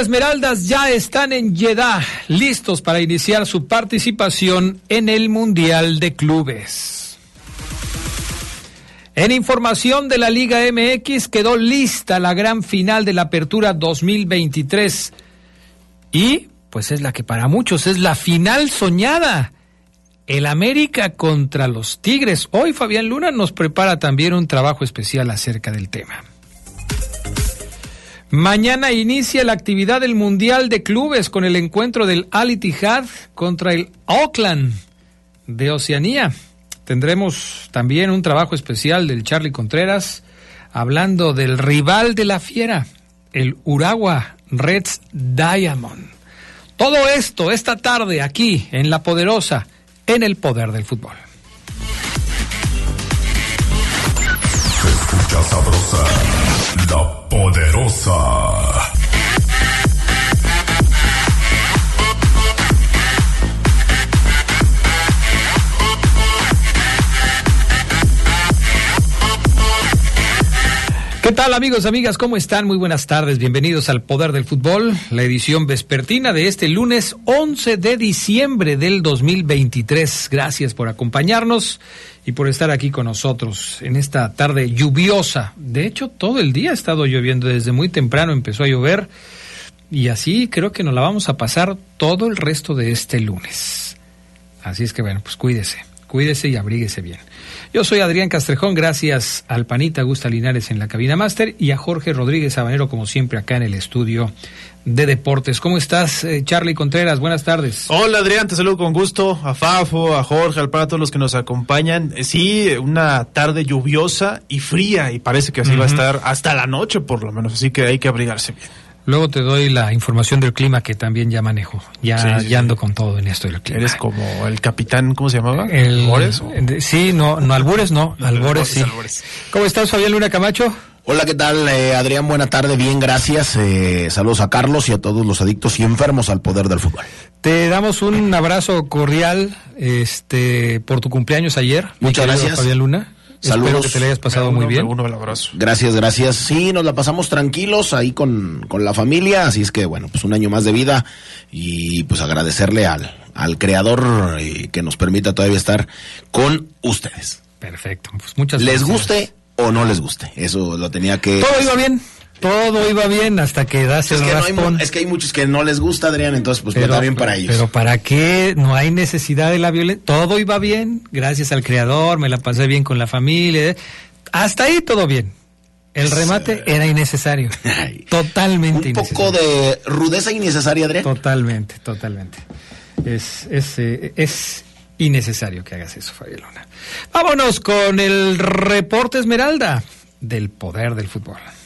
Esmeraldas ya están en Jeddah, listos para iniciar su participación en el Mundial de Clubes. En información de la Liga MX quedó lista la gran final de la Apertura 2023 y pues es la que para muchos es la final soñada. El América contra los Tigres. Hoy Fabián Luna nos prepara también un trabajo especial acerca del tema. Mañana inicia la actividad del Mundial de Clubes con el encuentro del Al Ittihad contra el Auckland de Oceanía. Tendremos también un trabajo especial del Charlie Contreras hablando del rival de la fiera, el Uragua Reds Diamond. Todo esto esta tarde aquí en La Poderosa, en el poder del fútbol. Escucha sabrosa, la poderosa. ¿Qué tal amigos, amigas? ¿Cómo están? Muy buenas tardes. Bienvenidos al Poder del Fútbol, la edición vespertina de este lunes 11 de diciembre del 2023. Gracias por acompañarnos y por estar aquí con nosotros en esta tarde lluviosa. De hecho, todo el día ha estado lloviendo, desde muy temprano empezó a llover y así creo que nos la vamos a pasar todo el resto de este lunes. Así es que bueno, pues cuídese, cuídese y abríguese bien. Yo soy Adrián Castrejón, gracias al panita Gusta Linares en la cabina máster y a Jorge Rodríguez Sabanero, como siempre, acá en el estudio de deportes. ¿Cómo estás, eh, Charlie Contreras? Buenas tardes. Hola Adrián, te saludo con gusto, a Fafo, a Jorge, al para todos los que nos acompañan. Eh, Sí, una tarde lluviosa y fría y parece que así va a estar hasta la noche por lo menos, así que hay que abrigarse bien. Luego te doy la información del clima que también ya manejo. Ya, Sí, sí, ya ando sí. con todo en esto del clima. Eres como el capitán, ¿cómo se llamaba? El, ¿Albores o- Sí, no, no albures, no, albores sí. albores. ¿Cómo estás, Fabián Luna Camacho? Hola, ¿qué tal? Eh, Adrián, buena tarde, bien, gracias. Eh, saludos a Carlos y a todos los adictos y enfermos al poder del fútbol. Te damos un abrazo cordial este, por tu cumpleaños ayer. Muchas gracias. Fabián Luna. Espero Saludos. que te le hayas pasado uno, muy bien. uno el abrazo. Gracias, gracias. Sí, nos la pasamos tranquilos ahí con, con la familia, así es que bueno, pues un año más de vida y pues agradecerle al, al creador eh, que nos permita todavía estar con ustedes. Perfecto. Pues muchas Les felicidades. guste o no les guste, eso lo tenía que... Todo iba bien. Todo iba bien hasta que das Es el que, no hay es que hay muchos que no les gusta, Adrián, entonces pues está bien para ellos. Pero ¿para qué? No hay necesidad de la violencia. Todo iba bien, gracias al creador, me la pasé bien con la familia. Hasta ahí todo bien. El remate era innecesario. Totalmente un poco innecesario. de rudeza innecesaria, Adrián. Totalmente, totalmente. Es, es, eh, es innecesario que hagas eso, Fabián Luna. Vámonos con el reporte Esmeralda del poder del fútbol.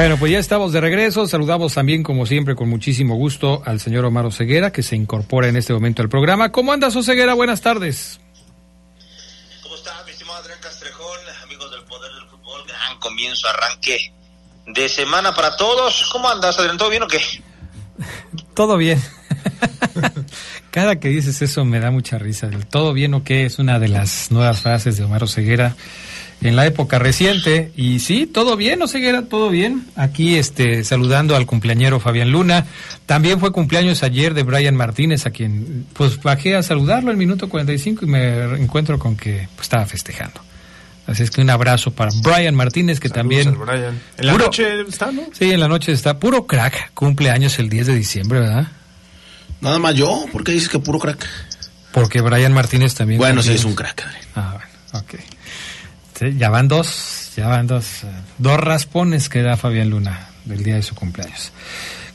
Bueno, pues ya estamos de regreso. Saludamos también, como siempre, con muchísimo gusto al señor Omar Oseguera, que se incorpora en este momento al programa. ¿Cómo andas, Oseguera? Buenas tardes. ¿Cómo está, mi estimado Adrián Castrejón, amigos del Poder del Fútbol, gran comienzo, arranque de semana para todos. ¿Cómo andas, Adrián? ¿Todo bien o qué? Todo bien. Cada que dices eso me da mucha risa. El todo bien o qué es una de las nuevas frases de Omar Ceguera en la época reciente. Y sí, todo bien, Oseguera, todo bien. Aquí este, saludando al cumpleañero Fabián Luna. También fue cumpleaños ayer de Brian Martínez, a quien pues bajé a saludarlo el minuto 45 y me encuentro con que pues, estaba festejando. Así es que un abrazo para Brian Martínez, que Saludos también... Brian. En la Puro- noche está, ¿no? Sí, en la noche está puro crack, cumpleaños el 10 de diciembre, ¿verdad? Nada más yo, ¿por qué dices que puro crack? Porque Brian Martínez también... Bueno, sí, es un crack. Adrián. Ah, bueno, ok. Sí, ya van dos, ya van dos, eh, dos raspones que da Fabián Luna del día de su cumpleaños.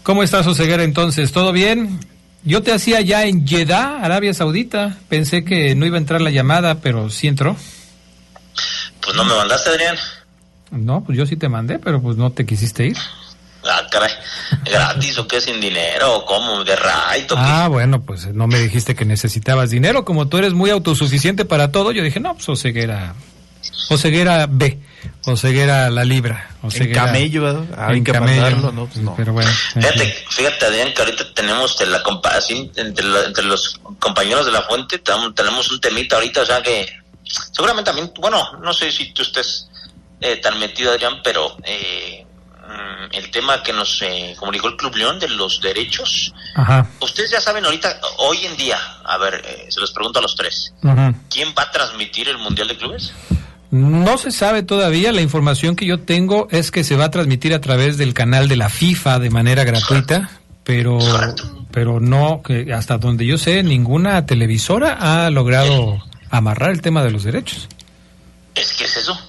¿Cómo estás, Oseguera, entonces? ¿Todo bien? Yo te hacía ya en Jeddah, Arabia Saudita. Pensé que no iba a entrar la llamada, pero sí entró. Pues no me mandaste, Adrián. No, pues yo sí te mandé, pero pues no te quisiste ir. Ah, caray. ¿Gratis o qué? ¿Sin dinero? ¿O cómo? ¿De right o qué? Ah, bueno, pues no me dijiste que necesitabas dinero. Como tú eres muy autosuficiente para todo, yo dije, no, pues Oseguera, Oseguera B, Oseguera la libra. En Oseguera, camello, ¿verdad? Ah, hay en que camello. mandarlo, ¿no? Pues no. Pero bueno. en. Fíjate, fíjate, Adrián, que ahorita tenemos de la comparación entre, la- entre los compañeros de la fuente, tenemos un temita ahorita, o sea que seguramente también, bueno, no sé si tú estés eh, tan metido, Adrián, pero eh, mm, el tema que nos eh, comunicó el Club León de los derechos, Ajá. ustedes ya saben ahorita, hoy en día, a ver, eh, se los pregunto a los tres. ¿quién va a transmitir el Mundial de Clubes? No se sabe todavía. La información que yo tengo es que se va a transmitir a través del canal de la FIFA de manera gratuita, pero, pero no, que hasta donde yo sé, ninguna televisora ha logrado amarrar el tema de los derechos. Es que es eso.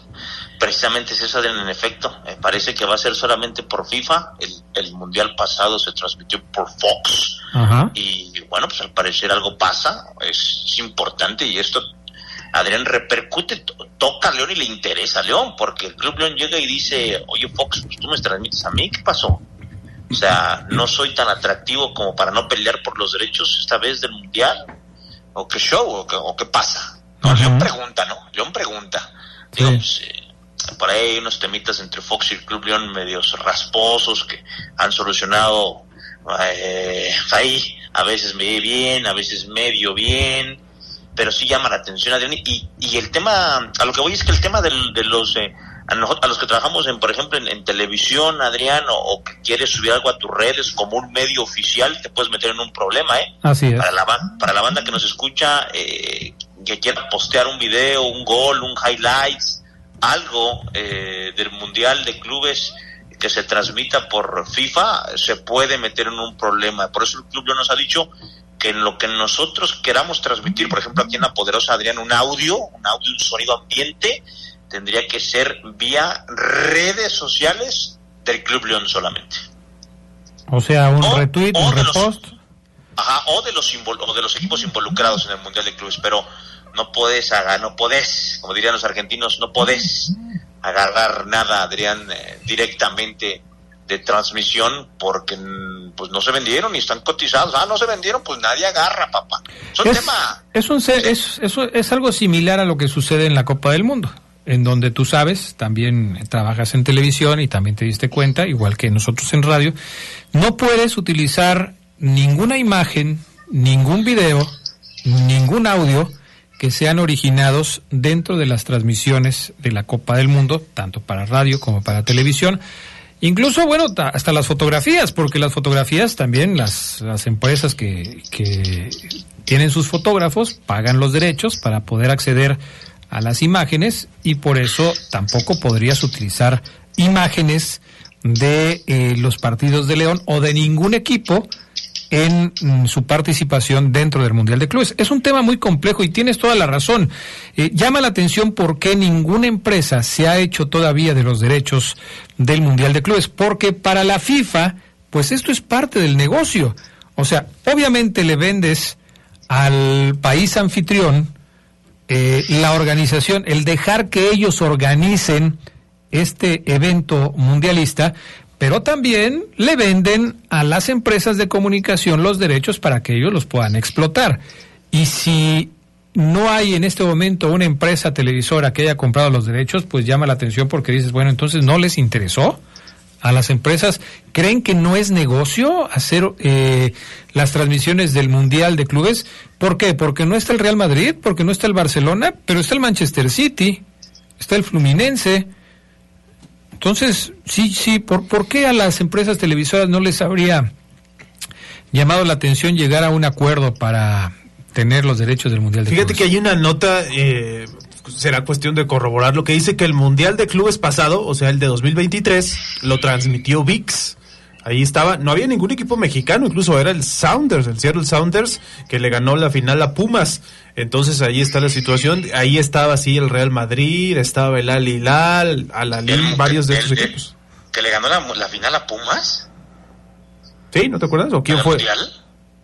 Precisamente es eso, Adrián, en efecto. Me parece que va a ser solamente por FIFA. El, el Mundial pasado se transmitió por Fox. Ajá. Y bueno, pues al parecer algo pasa. Es, es importante y esto, Adrián, repercute, to- toca a León y le interesa a León, porque el Club León llega y dice, oye Fox, pues tú me transmites a mí, ¿qué pasó? O sea, no soy tan atractivo como para no pelear por los derechos esta vez del Mundial. ¿O qué show? ¿O qué, o qué pasa? No. León pregunta, ¿no? León pregunta. Sí. Digo, pues, eh, por ahí hay unos temitas entre Fox y el Club León medios rasposos que han solucionado eh, ahí, a veces medio bien, a veces medio bien, pero sí llama la atención, Adrián. Y, y el tema, a lo que voy es que el tema del- de los, eh, a, nojo- a los que trabajamos, en, por ejemplo, en, en televisión, Adrián, o, o que quieres subir algo a tus redes como un medio oficial, te puedes meter en un problema, ¿eh? Así es. Para la, para la banda que nos escucha, eh, que quiera postear un video, un gol, un highlights, algo eh, del Mundial de Clubes que se transmita por FIFA, se puede meter en un problema. Por eso el club ya nos ha dicho que en lo que nosotros queramos transmitir, por ejemplo aquí en La Poderosa Adrián, un audio, un audio, un sonido ambiente, tendría que ser vía redes sociales del Club León solamente. O sea, un O- retweet, o un de los- repost. Ajá, o de los o de los equipos involucrados en el Mundial de Clubes, pero no puedes agarrar, no podés, como dirían los argentinos, no podés agarrar nada, Adrián, eh, directamente de transmisión porque mm, pues no se vendieron y están cotizados. Ah, no se vendieron, pues nadie agarra, papá. Es un Es, tema. es, un es algo similar a lo que sucede en la Copa del Mundo, en donde tú sabes, también trabajas en televisión y también te diste cuenta, igual que nosotros en radio, no puedes utilizar ninguna imagen, ningún video, ningún audio que sean originados dentro de las transmisiones de la Copa del Mundo, tanto para radio como para televisión. Incluso, bueno, ta- hasta las fotografías, porque las fotografías también, las, las empresas que, que tienen sus fotógrafos pagan los derechos para poder acceder a las imágenes y por eso tampoco podrías utilizar imágenes de eh, los partidos de León o de ningún equipo en mm, su participación dentro del Mundial de Clubes. Es un tema muy complejo y tienes toda la razón. Eh, llama la atención por qué ninguna empresa se ha hecho todavía de los derechos del Mundial de Clubes, porque para la FIFA, pues esto es parte del negocio. O sea, obviamente le vendes al país anfitrión eh, la organización, el dejar que ellos organicen este evento mundialista, pero también le venden a las empresas de comunicación los derechos para que ellos los puedan explotar. Y si no hay en este momento una empresa televisora que haya comprado los derechos, pues llama la atención porque dices, bueno, entonces no les interesó a las empresas. ¿Creen que no es negocio hacer eh, las transmisiones del Mundial de Clubes? ¿Por qué? Porque no está el Real Madrid, porque no está el Barcelona, pero está el Manchester City, está el Fluminense. Entonces, sí, sí, ¿por, ¿por qué a las empresas televisoras no les habría llamado la atención llegar a un acuerdo para tener los derechos del Mundial de Fíjate Clubes? que hay una nota, eh, será cuestión de corroborar, lo que dice que el Mundial de Clubes pasado, o sea, el de 2023, lo transmitió VIX. Ahí estaba, no había ningún equipo mexicano, incluso era el Sounders, el Seattle Sounders, que le ganó la final a Pumas. Entonces ahí está la situación, ahí estaba así el Real Madrid, estaba el Al Hilal, Al Alil, varios de el- estos el- equipos. Que le ganó la, la final a Pumas. ¿Sí? ¿No te acuerdas? ¿O quién ¿En el fue? Mundial?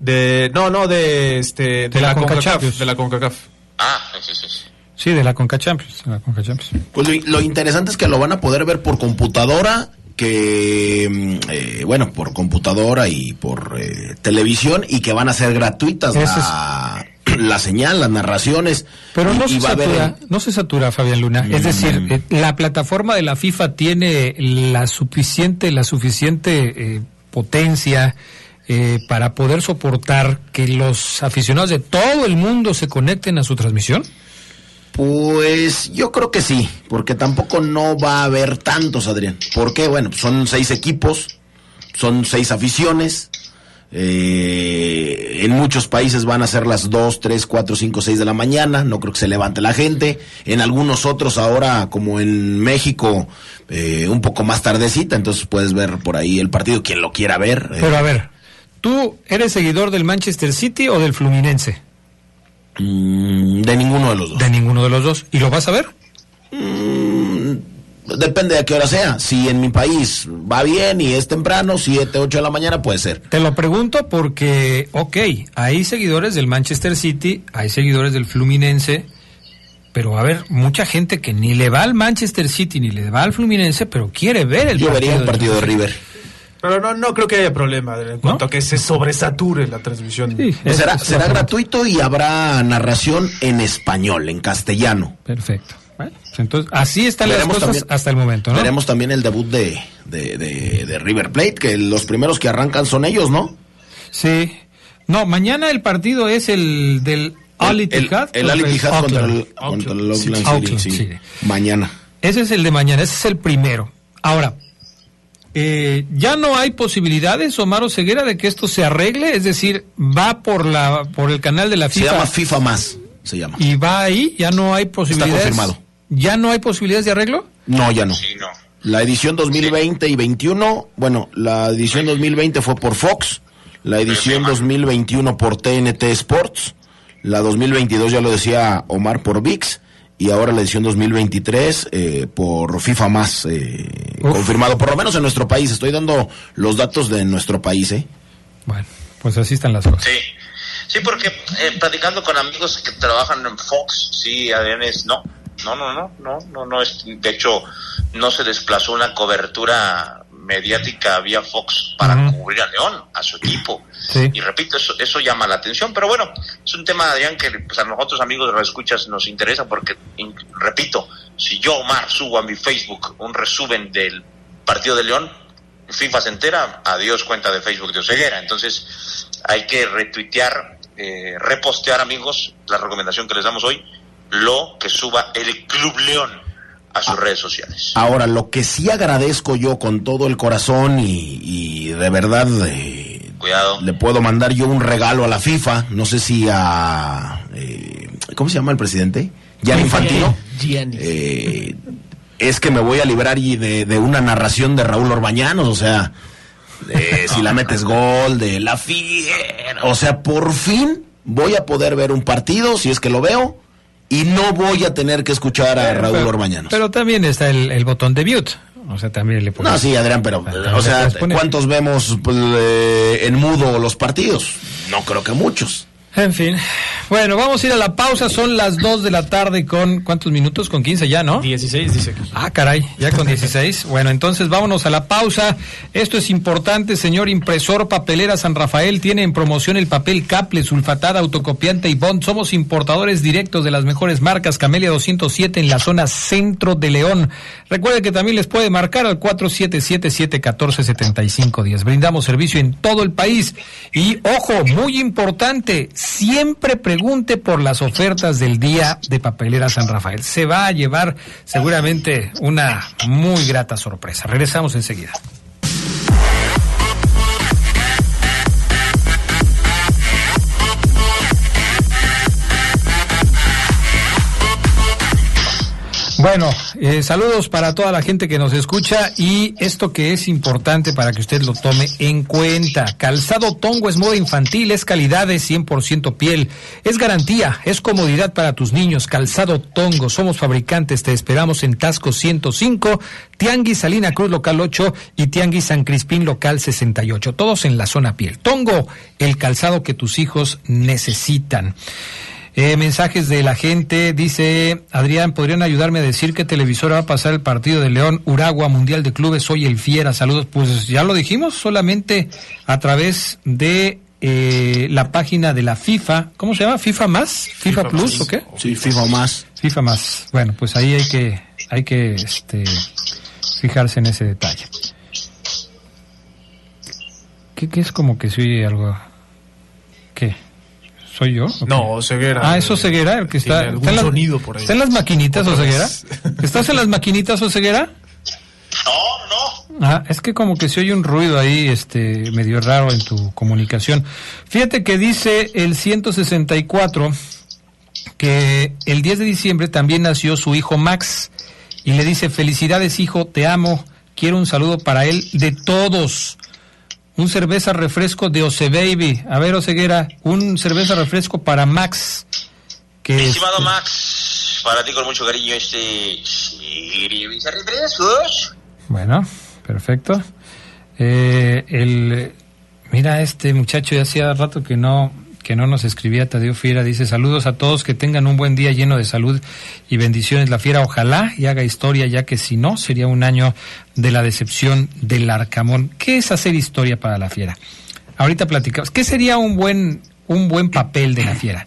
De, no, no, de este, de, la la, Conca CONCACAF, Champions. de la CONCACAF. Ah, sí, sí, sí. Sí, de la Conca Champions. de la Conca Champions. Pues lo, lo interesante es que lo van a poder ver por computadora, que, mm, eh, bueno, por computadora y por eh, televisión, y que van a ser gratuitas Ese la, la señal, las narraciones. Pero no se haber- satura, no se satura, Fabián Luna. Es Mm. decir, eh, la plataforma de la FIFA tiene la suficiente, la suficiente eh, potencia eh, para poder soportar que los aficionados de todo el mundo se conecten a su transmisión. Pues yo creo que sí, porque tampoco no va a haber tantos, Adrián. ¿Por qué? Bueno, son seis equipos, son seis aficiones. Eh, en muchos países van a ser las 2, 3, 4, 5, 6 de la mañana. No creo que se levante la gente. En algunos otros ahora, como en México, eh, un poco más tardecita. Entonces puedes ver por ahí el partido, quien lo quiera ver. eh, Pero a ver, ¿tú eres seguidor del Manchester City o del Fluminense? mm, de ninguno de los dos. De ninguno de los dos. ¿Y lo vas a ver? Depende de a qué hora sea. Si en mi país va bien y es temprano, 7, 8 de la mañana, puede ser. Te lo pregunto porque, ok, hay seguidores del Manchester City, hay seguidores del Fluminense, pero a ver, mucha gente que ni le va al Manchester City ni le va al Fluminense, pero quiere ver el Yo partido. vería el del partido de. River. Pero no, no creo que haya problema en cuanto a que se sobresature la transmisión. Sí, Pues será será gratuito y habrá narración en español, en castellano. Perfecto. Bueno, entonces, así están las Veremos cosas también- hasta el momento, ¿no? Veremos también el debut de, de, de- de River Plate, que los primeros que arrancan son ellos, ¿no? Sí. No, mañana el partido es el del El, el contra el, Auckland. contra el sí. City. Mañana. Ese es el de mañana, ese es el primero. Ahora, eh, ya no hay posibilidades, Omar Ceguera, de que esto se arregle, es decir, va por la por el canal de la Se FIFA llama FIFA Más, se llama. y va ahí, ya no hay posibilidades. confirmado. Ya no hay posibilidades de arreglo. No, ya no. Sí, no. La edición 2020 y 21, bueno, la edición 2020 fue por Fox, la edición 2021 por TNT Sports, la 2022 ya lo decía Omar por VIX y ahora la edición 2023 eh, por FIFA más eh, confirmado, por lo menos en nuestro país. Estoy dando los datos de nuestro país, ¿eh? Bueno, pues así están las cosas. Sí, sí, porque eh, platicando con amigos que trabajan en Fox, sí, es no, no, no, no, no, no, no es, de hecho, no se desplazó una cobertura mediática vía Fox para cubrir a León, a su equipo. Sí. Y repito, eso, eso llama la atención, pero bueno, es un tema, Adrián, que pues, a nosotros amigos de las escuchas nos interesa porque, in- repito, si yo, Omar, subo a mi Facebook un resumen del partido de León, FIFA se entera, adiós cuenta de Facebook de Oseguera. Entonces hay que retuitear, eh, repostear, amigos, la recomendación que les damos hoy, lo que suba el Club León a sus redes sociales. Ahora, lo que sí agradezco yo con todo el corazón y, y de verdad eh, Cuidado. le puedo mandar yo un regalo a la FIFA, no sé si a... eh, ¿Cómo se llama el presidente? Gianni Infantino. Eh, es que me voy a librar y de, de una narración de Raúl Orbañanos, o sea, de si la metes gol, de la fiera, o sea, por fin voy a poder ver un partido, si es que lo veo, y no voy a tener que escuchar a Raúl pero, Orbañanos. pero también está el, el botón de mute. O sea, también le pones. No, sí, Adrián, pero, También o sea. ¿cuántos vemos pues, eh, en mudo los partidos? No creo que muchos. En fin. Bueno, vamos a ir a la pausa. Son las 2 de la tarde con... ¿Cuántos minutos? Con 15 ya, ¿no? 16 dice aquí. Ah, caray, ya con 16. Bueno, entonces vámonos a la pausa. Esto es importante, señor impresor Papelera San Rafael. Tiene en promoción el papel Caple, sulfatada, autocopiante y bond. Somos importadores directos de las mejores marcas Camelia 207 en la zona centro de León. Recuerde que también les puede marcar al 4777-1475 Brindamos servicio en todo el país. Y ojo, muy importante, siempre pregunte por las ofertas del día de Papelera San Rafael. Se va a llevar seguramente una muy grata sorpresa. Regresamos enseguida. Bueno, eh, saludos para toda la gente que nos escucha y esto que es importante para que usted lo tome en cuenta. Calzado Tongo es moda infantil, es calidad de 100% piel, es garantía, es comodidad para tus niños. Calzado Tongo, somos fabricantes, te esperamos en Tasco 105, Tianguis Salina Cruz Local 8 y Tianguis San Crispín Local 68, todos en la zona piel. Tongo, el calzado que tus hijos necesitan. Eh, mensajes de la gente, dice Adrián, ¿podrían ayudarme a decir qué televisora va a pasar el partido de León, Uragua, Mundial de Clubes, soy el Fiera, saludos? Pues ya lo dijimos, solamente a través de eh, la página de la FIFA, ¿cómo se llama? ¿FIFA más? ¿FIFA, Plus o qué? Sí, FIFA más. FIFA más. Bueno, pues ahí hay que, hay que este, fijarse en ese detalle. ¿Qué, qué es como que soy algo? ¿Soy yo? ¿O No, Ceguera. Ah, eso Ceguera, el que está. Tiene algún ¿está en las- sonido por ahí. ¿Está en las maquinitas o Ceguera? ¿Estás en las maquinitas o Ceguera? No, no. Ah, es que como que se oye un ruido ahí, este, medio raro en tu comunicación. Fíjate que dice el 164 que el 10 de diciembre también nació su hijo Max y le dice felicidades hijo, te amo, quiero un saludo para él de todos. Un cerveza refresco de Ose Baby. A ver, Oseguera, un cerveza refresco para Max. Que Mi estimado este, Max, para ti con mucho cariño este cerveza refrescos. Bueno, perfecto. Eh, el, mira, este muchacho ya hacía rato que no que no nos escribía Tadeo Fiera, dice saludos a todos, que tengan un buen día lleno de salud y bendiciones. La Fiera ojalá y haga historia, ya que si no, sería un año de la decepción del Arcamón. ¿Qué es hacer historia para la Fiera? Ahorita platicamos. ¿Qué sería un buen, un buen papel de la Fiera?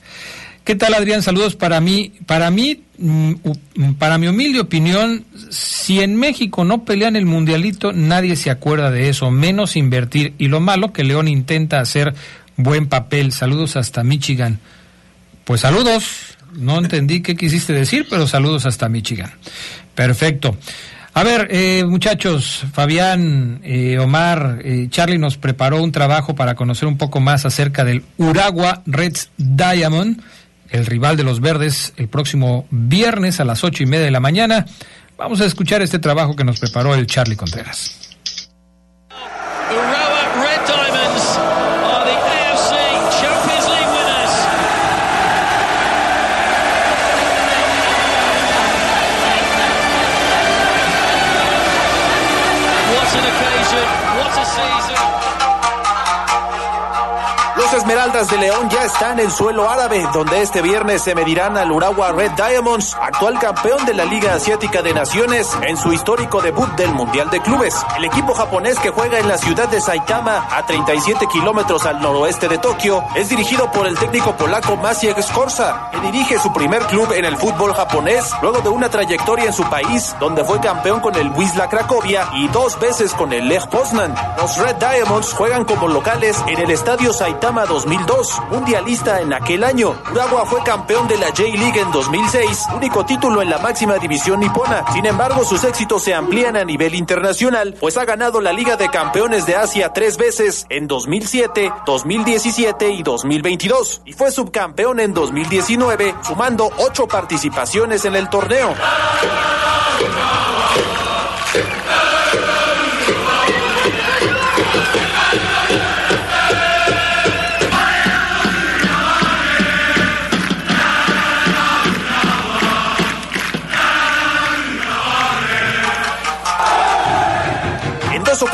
¿Qué tal, Adrián? Saludos para mí. Para mí, mm, u- para mi humilde opinión, si en México no pelean el mundialito, nadie se acuerda de eso, menos invertir. Y lo malo que León intenta hacer buen papel. Saludos hasta Michigan. Pues saludos. No entendí qué quisiste decir, pero saludos hasta Michigan. Perfecto. A ver, eh, muchachos, Fabián, eh, Omar, eh, Charlie nos preparó un trabajo para conocer un poco más acerca del Uragua Reds Diamond, el rival de los verdes, el próximo viernes a las ocho y media de la mañana. Vamos a escuchar este trabajo que nos preparó el Charlie Contreras. Esmeraldas de León ya están en suelo árabe, donde este viernes se medirán al Urawa Red Diamonds, actual campeón de la Liga Asiática de Naciones, en su histórico debut del Mundial de Clubes. El equipo japonés que juega en la ciudad de Saitama, a 37 kilómetros al noroeste de Tokio, es dirigido por el técnico polaco Maciej Skorza, que dirige su primer club en el fútbol japonés, luego de una trayectoria en su país, donde fue campeón con el Wisla Cracovia y dos veces con el Lech Poznan. Los Red Diamonds juegan como locales en el Estadio Saitama 2002, mundialista en aquel año. Urawa fue campeón de la J-League en 2006, único título en la máxima división nipona. Sin embargo, sus éxitos se amplían a nivel internacional, pues ha ganado la Liga de Campeones de Asia tres veces en 2007, 2017 y 2022, y fue subcampeón en 2019, sumando ocho participaciones en el torneo.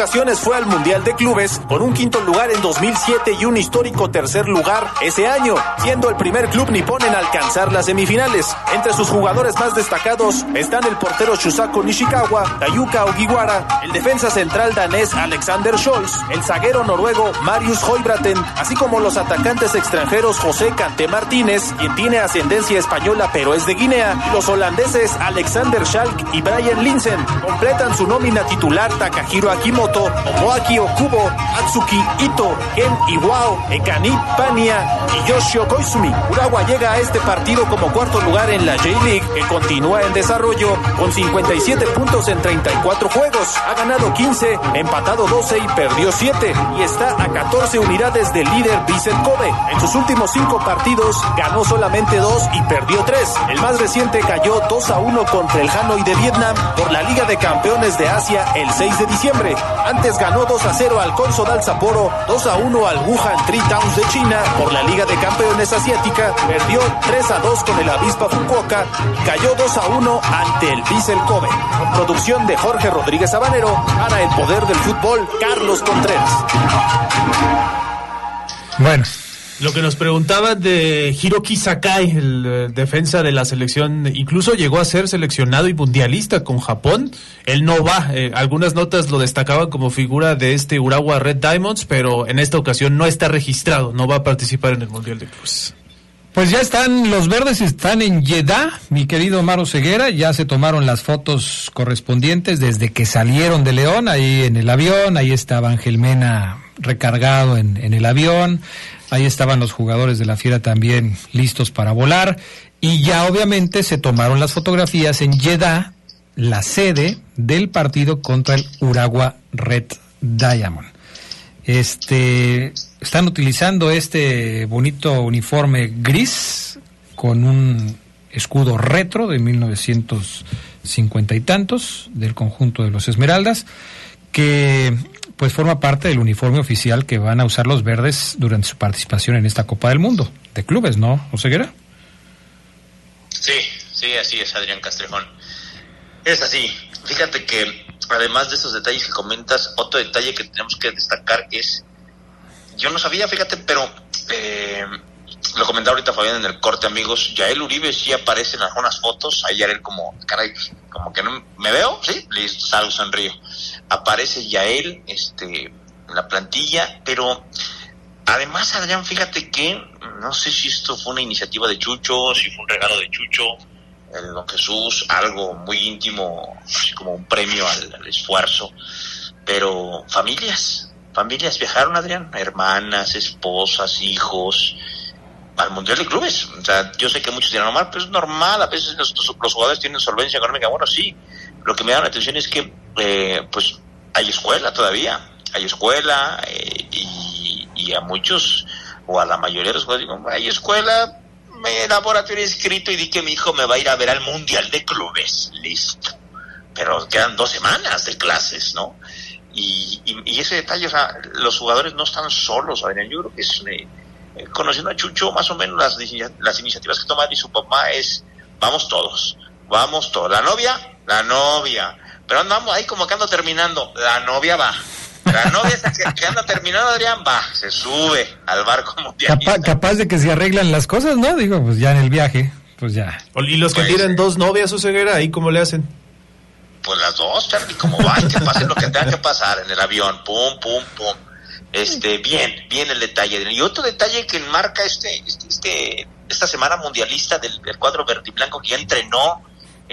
Ocasiones fue al Mundial de Clubes con un quinto lugar en 2007 y un histórico tercer lugar ese año, siendo el primer club nipón en alcanzar las semifinales. Entre sus jugadores más destacados están el portero Shusako Nishikawa, Tayuka Ogiwara, el defensa central danés Alexander Scholz, el zaguero noruego Marius Hoibraten, así como los atacantes extranjeros José Cante Martínez, quien tiene ascendencia española pero es de Guinea, y los holandeses Alexander Schalk y Brian Linsen. Completan su nómina titular Takahiro Akimoto, Omoaki Okubo, Atsuki Ito, Ken Iwao, Ekani Pania y Yoshio Koizumi. Urawa llega a este partido como cuarto lugar en la J-League, que continúa en desarrollo con 57 puntos en 34 juegos. Ha ganado 15, empatado 12 y perdió 7 y está a 14 unidades del líder Vicent Kobe. En sus últimos 5 partidos ganó solamente 2 y perdió 3. El más reciente cayó 2 a 1 contra el Hanoi de Vietnam por la Liga de Campeones de Asia el 6 de diciembre. Antes ganó 2 a 0 al Consodal Sapporo, 2 a 1 al Wuhan Three Towns de China por la Liga de Campeones Asiática, perdió 3 a 2 con el Avispa Fukuoka cayó 2 a 1 ante el Bissell Kobe. Producción de Jorge Rodríguez Habanero para el poder del fútbol, Carlos Contreras. Bueno, Lo que nos preguntaba de Hiroki Sakai, el eh, defensa de la selección, incluso llegó a ser seleccionado y mundialista con Japón. Él no va. eh, algunas notas lo destacaban como figura de este Urawa Red Diamonds, pero en esta ocasión no está registrado, no va a participar en el Mundial de Clubes. Pues ya están, los verdes están en Jeddah, mi querido Maro Ceguera, ya se tomaron las fotos correspondientes desde que salieron de León, ahí en el avión, ahí estaba Ángel Mena recargado en, en el avión, ahí estaban los jugadores de la Fiera también listos para volar, y ya obviamente se tomaron las fotografías en Jeddah, la sede del partido contra el Urawa Red Diamond. Este, están utilizando este bonito uniforme gris con un escudo retro de 1950 y tantos del conjunto de los Esmeraldas que pues forma parte del uniforme oficial que van a usar los verdes durante su participación en esta Copa del Mundo de clubes, ¿no, Oseguera? Sí, sí, así es, Adrián Castrejón. Es así. Fíjate que además de estos detalles que comentas, otro detalle que tenemos que destacar es, yo no sabía, fíjate, pero eh, lo comentaba ahorita Fabián en el corte, amigos, Yael Uribe sí aparece en algunas fotos, ahí Yael como, caray, como que no me veo, sí, listo, salgo, sonrío. Aparece Yael, este, en la plantilla, pero además, Adrián, fíjate que, no sé si esto fue una iniciativa de Chucho, si fue un regalo de Chucho, el don Jesús, algo muy íntimo, así como un premio al, esfuerzo, pero familias, familias viajaron, Adrián, hermanas, esposas, hijos, al Mundial de Clubes. O sea, yo sé que muchos dirán, Omar, pero es normal, a veces los jugadores tienen solvencia económica. Bueno, sí, lo que me da la atención es que, eh, pues, hay escuela todavía, hay escuela, eh, y, a muchos, o a la mayoría de los jugadores, digo, hay escuela, me laboratorio escrito y di que mi hijo me va a ir a ver al Mundial de Clubes. Listo. Pero quedan dos semanas de clases, ¿no? Y, ese detalle, o sea, los jugadores no están solos, Adrián. Yo creo que es, eh, eh, conociendo a Chucho, más o menos las, las iniciativas que toma y su papá es, vamos todos, vamos todos. La novia, la novia. Pero andamos ahí como que ando terminando, la novia va. La novia que, que anda terminando, Adrián, va, se sube al barco mundialista. Capaz, capaz de que se arreglan las cosas, ¿no? Digo, pues ya en el viaje, pues ya. Y los que Pues- tienen dos novias o ceguera, ahí cómo le hacen. Pues las dos, Charlie, como va, que pase lo que tenga que pasar en el avión, pum, pum, pum. Este, bien, bien el detalle. Y otro detalle que enmarca este, este, este- esta semana mundialista del, del cuadro verde y blanco que ya entrenó,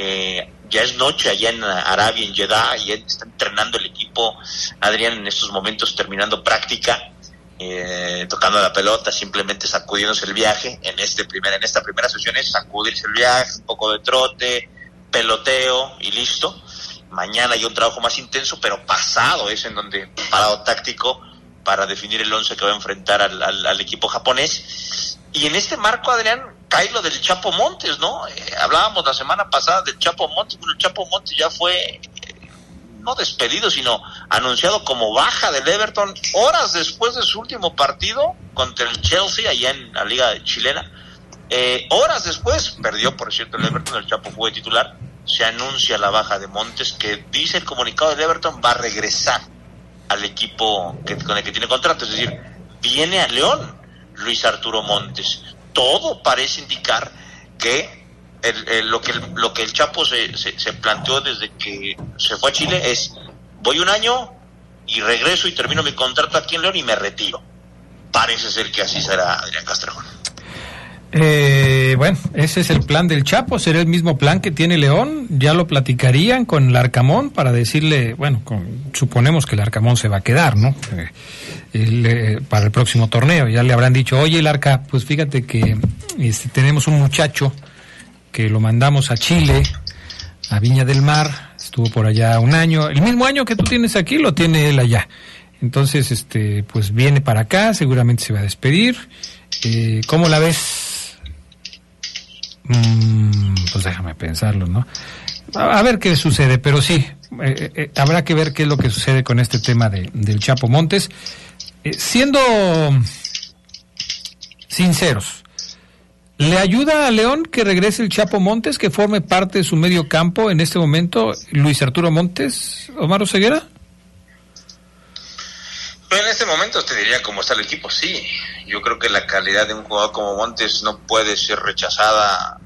eh, ya es noche allá en Arabia, en Jeddah, y está entrenando el equipo, Adrián, en estos momentos terminando práctica, eh, tocando la pelota, simplemente sacudiéndose el viaje. En este primer, en esta primera sesión es sacudirse el viaje, un poco de trote, peloteo y listo. Mañana hay un trabajo más intenso, pero pasado es en donde parado táctico para definir el once que va a enfrentar al- al equipo japonés. Y en este marco, Adrián, cae lo del Chapo Montes, ¿no? Eh, hablábamos la semana pasada del Chapo Montes. Bueno, el Chapo Montes ya fue eh, no despedido, sino anunciado como baja del Everton horas después de su último partido contra el Chelsea, allá en la liga chilena. Eh, horas después, perdió por cierto el Everton, el Chapo fue titular, se anuncia la baja de Montes, que dice el comunicado del Everton va a regresar al equipo que, con el que tiene contrato. Es decir, viene a León Luis Arturo Montes. Todo parece indicar que lo que el, lo que el Chapo se, se, se planteó desde que se fue a Chile es voy un año y regreso y termino mi contrato aquí en León y me retiro. Parece ser que así será Adrián Castrejón. Eh, bueno, ese es el plan del Chapo, será el mismo plan que tiene León. Ya lo platicarían con el Arcamón para decirle, bueno, con- suponemos que el Arcamón se va a quedar, ¿no? Eh, eh, para el próximo torneo. Ya le habrán dicho, oye, el Arca, pues fíjate que este, tenemos un muchacho que lo mandamos a Chile, a Viña del Mar, estuvo por allá un año, el mismo año que tú tienes aquí, lo tiene él allá. Entonces, este, pues viene para acá, seguramente se va a despedir. Eh, ¿Cómo la ves? Mm, pues déjame pensarlo, ¿no? A, ver qué sucede, pero sí, eh, eh, habrá que ver qué es lo que sucede con este tema de, del Chapo Montes. Eh, siendo sinceros, ¿le ayuda a León que regrese el Chapo Montes, que forme parte de su medio campo en este momento, Luis Arturo Montes, Omar Ceguera? En este momento te diría cómo está el equipo, sí. Yo creo que la calidad de un jugador como Montes no puede ser rechazada.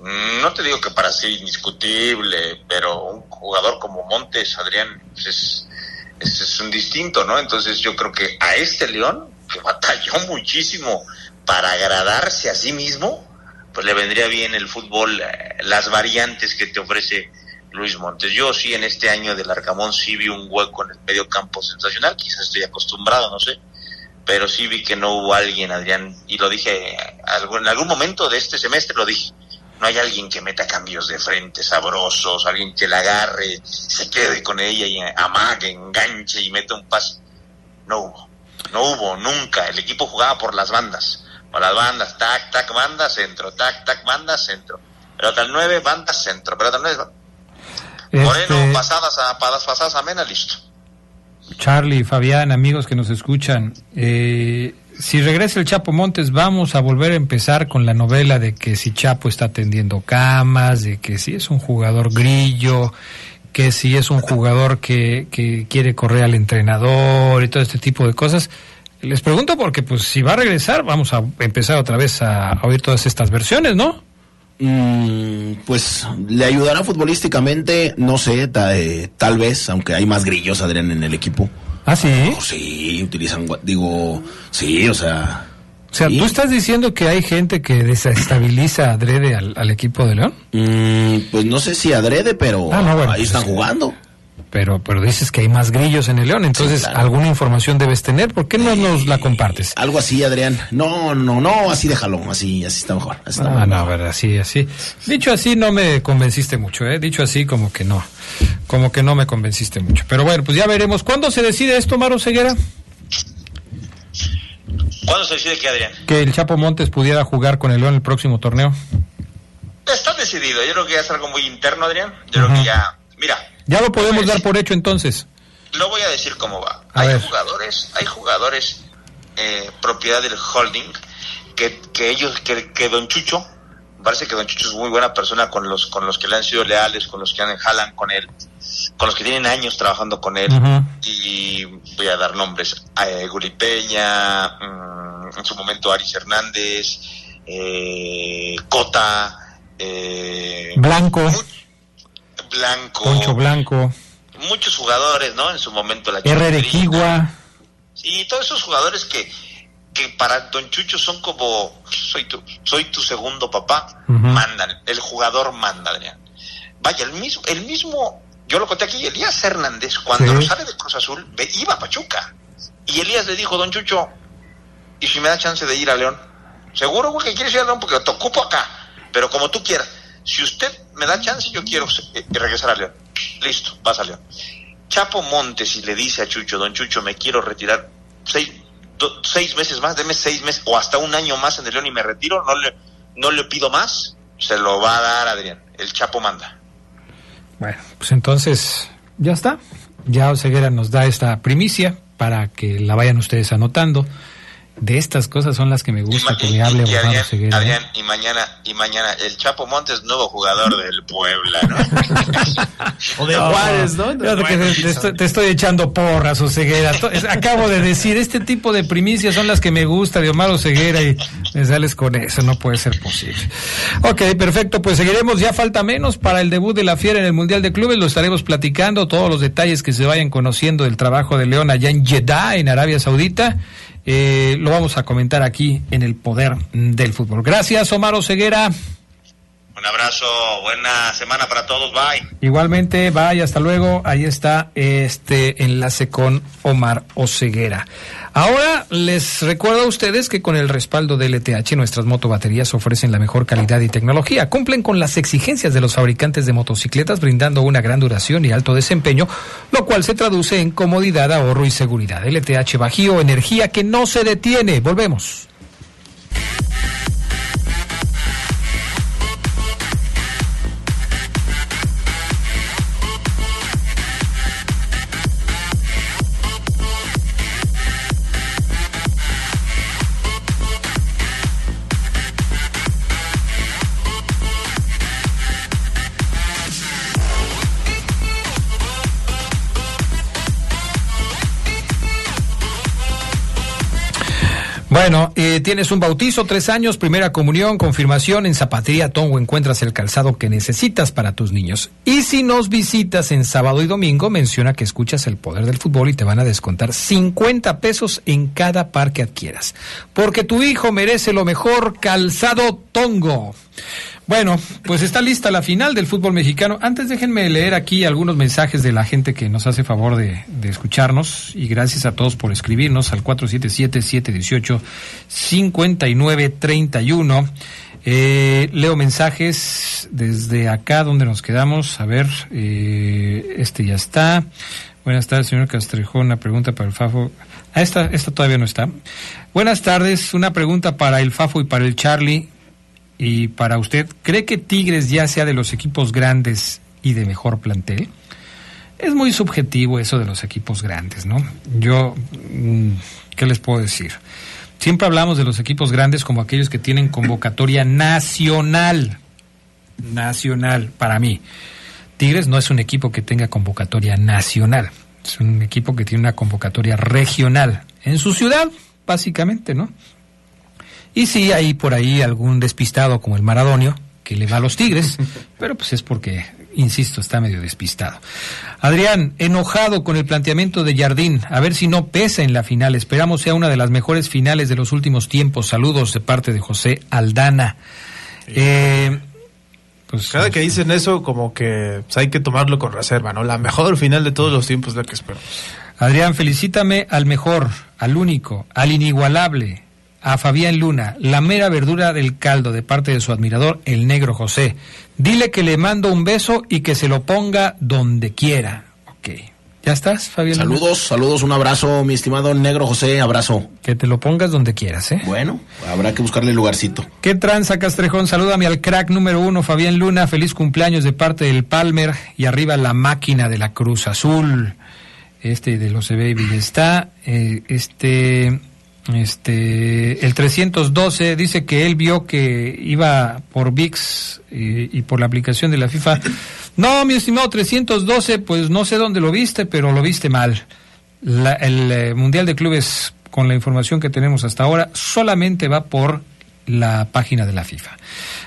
No te digo que para ser indiscutible, pero un jugador como Montes, Adrián, pues es, es, es un distinto, ¿no? Entonces yo creo que a este León, que batalló muchísimo para agradarse a sí mismo, pues le vendría bien el fútbol, eh, las variantes que te ofrece Luis Montes. Yo sí en este año del Arcamón sí vi un hueco en el medio campo sensacional, quizás estoy acostumbrado, no sé, pero sí vi que no hubo alguien, Adrián, y lo dije en algún momento de este semestre, lo dije, no hay alguien que meta cambios de frente sabrosos, alguien que la agarre, se quede con ella y amague, enganche y meta un pase. No hubo, no hubo nunca. El equipo jugaba por las bandas, por las bandas, tac, tac, banda, centro, tac, tac, banda, centro. Pelota al 9, banda, centro. Pelota al 9, Moreno, Este, pasadas a pasadas, pasadas a Mena, listo. Charlie, Fabián, amigos que nos escuchan, eh, si regresa el Chapo Montes, vamos a volver a empezar con la novela de que si Chapo está tendiendo camas, de que si es un jugador grillo, que si es un jugador que, que quiere correr al entrenador y todo este tipo de cosas. Les pregunto porque, pues, si va a regresar, vamos a empezar otra vez a, a oír todas estas versiones, ¿no? Mm, pues le ayudará futbolísticamente, no sé, ta- eh, tal vez, aunque hay más grillos, Adrián, en el equipo. ¿Ah, sí? Sí, utilizan, digo, sí, o sea. O sea, sí. ¿tú estás diciendo que hay gente que desestabiliza adrede al, al equipo de León? Mm, pues no sé si adrede, pero Ah, no, bueno, ahí pues están es- jugando. Pero, pero dices que hay más grillos en el León, entonces Sí, claro. alguna información debes tener. ¿Por qué no nos la compartes? Algo así, Adrián. No, no, no, así déjalo, así, así está mejor. así está Ah, mejor. no, a ver, así, así. Dicho así, no me convenciste mucho, ¿eh? Dicho así, como que no. Como que no me convenciste mucho. Pero bueno, pues ya veremos. ¿Cuándo se decide esto, Maro Ceguera? ¿Cuándo se decide que Adrián? Que el Chapo Montes pudiera jugar con el León el próximo torneo. Está decidido. Yo creo que ya es algo muy interno, Adrián. Yo creo que ya. Mira, Ya lo podemos dar por hecho entonces. lo voy a decir cómo va. A hay ver. jugadores, hay jugadores eh, propiedad del holding que, que ellos, que, que Don Chucho, parece que Don Chucho es muy buena persona con los, con los que le han sido leales, con los que han, jalan con él, con los que tienen años trabajando con él. Y voy a dar nombres: eh, Guli Peña, mm, en su momento Aris Hernández, eh, Cota, eh, Blanco, Blanco, Poncho Blanco, muchos jugadores, ¿no? En su momento la Herrera Chilindrina. Equigua. Y todos esos jugadores que, que para Don Chucho son como soy tu, soy tu segundo papá, Ujú. mandan, el jugador manda, Adrián. Vaya, el mismo, el mismo, yo lo conté aquí, Elías Hernández, cuando Sí. sale de Cruz Azul, iba a Pachuca. Y Elías le dijo, Don Chucho, ¿y si me da chance de ir a León? Seguro, güey, que quieres ir a León porque te ocupo acá. Pero como tú quieras, si usted me da chance, yo quiero regresar a León. Listo, vas a León. Chapo Montes y le dice a Chucho, don Chucho, me quiero retirar seis meses más, deme seis meses o hasta un año más en el León y me retiro, no le, no le pido más, se lo va a dar Adrián. El Chapo manda. Bueno, pues entonces ya está. Ya Oseguera nos da esta primicia para que la vayan ustedes anotando. De estas cosas son las que me gusta que me hable y Adrián. ¿eh? Adrián, y mañana, y mañana, el Chapo Montes, nuevo jugador del Puebla, ¿no? O de No, Juárez, ¿no? te, te estoy, te estoy echando porras, Oseguera. To- es- Acabo de decir, este tipo de primicias son las que me gusta de Omar Oseguera y me sales con eso, no puede ser posible. Ok, perfecto, pues seguiremos, ya falta menos para el debut de la Fiera en el Mundial de Clubes, lo estaremos platicando, todos los detalles que se vayan conociendo del trabajo de León allá en Jeddah, en Arabia Saudita. Eh, lo vamos a comentar aquí en el Poder del Fútbol. Gracias, Omar Oseguera. Un abrazo, buena semana para todos, bye. Igualmente, vaya, hasta luego. Ahí está este enlace con Omar Oceguera. Ahora les recuerdo a ustedes que con el respaldo de LTH nuestras motobaterías ofrecen la mejor calidad y tecnología. Cumplen con las exigencias de los fabricantes de motocicletas brindando una gran duración y alto desempeño, lo cual se traduce en comodidad, ahorro y seguridad. LTH Bajío, energía que no se detiene. Volvemos. Bueno, eh, tienes un bautizo, tres años, primera comunión, confirmación. En Zapatería Tongo encuentras el calzado que necesitas para tus niños. Y si nos visitas en sábado y domingo, menciona que escuchas el poder del fútbol y te van a descontar 50 pesos en cada par que adquieras. Porque tu hijo merece lo mejor, calzado Tongo. Bueno, pues está lista la final del fútbol mexicano. Antes déjenme leer aquí algunos mensajes de la gente que nos hace favor de, escucharnos y gracias a todos por escribirnos al 477-718-5931. Eh, leo mensajes desde acá donde nos quedamos. A ver, eh, este ya está. Buenas tardes, señor Castrejón. Una pregunta para el Fafo. Ah, esta, esta todavía no está. Buenas tardes. Una pregunta para el Fafo y para el Charlie y para usted, ¿cree que Tigres ya sea de los equipos grandes y de mejor plantel? Es muy subjetivo eso de los equipos grandes, ¿no? Yo, mm, ¿qué les puedo decir? Siempre hablamos de los equipos grandes como aquellos que tienen convocatoria nacional. Nacional, para mí. Tigres no es un equipo que tenga convocatoria nacional. Es un equipo que tiene una convocatoria regional. En su ciudad, básicamente, ¿no? Y sí, hay por ahí algún despistado como el Maradonio, que le va a los Tigres, pero pues es porque, insisto, está medio despistado. Adrián, enojado con el planteamiento de Jardín, a ver si no pesa en la final. Esperamos sea una de las mejores finales de los últimos tiempos. Saludos de parte de José Aldana. Eh, pues, Cada que dicen eso, como que pues, hay que tomarlo con reserva, ¿no? La mejor final de todos los tiempos es la que esperamos. Adrián, felicítame al mejor, al único, al inigualable, a Fabián Luna, la mera verdura del caldo de parte de su admirador, el negro José. Dile que le mando un beso y que se lo ponga donde quiera. Ok. ¿Ya estás, Fabián? Luna? Saludos, saludos, un abrazo, mi estimado negro José, abrazo. Que te lo pongas donde quieras, ¿eh? Bueno, habrá que buscarle lugarcito. ¿Qué tranza, Castrejón? Salúdame al crack número uno, Fabián Luna. Feliz cumpleaños de parte del Palmer. Y arriba la máquina de la Cruz Azul. Este de los Baby está. eh, este. Este, el 312 dice que él vio que iba por VIX y, y por la aplicación de la FIFA. No, mi estimado 312, pues no sé dónde lo viste, pero lo viste mal. La- el eh, Mundial de Clubes, con la información que tenemos hasta ahora, solamente va por la página de la FIFA.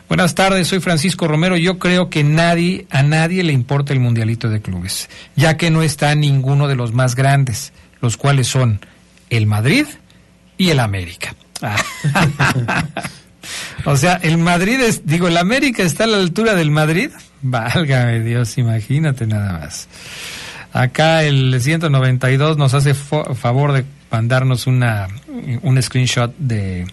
Buenas tardes, soy Francisco Romero. Yo creo que nadie, a nadie le importa el Mundialito de Clubes, ya que no está ninguno de los más grandes, los cuales son el Madrid y el América. o sea, el Madrid es, digo, el América está a la altura del Madrid. Válgame Dios, imagínate nada más. Acá el 192 nos hace favor de mandarnos una un screenshot de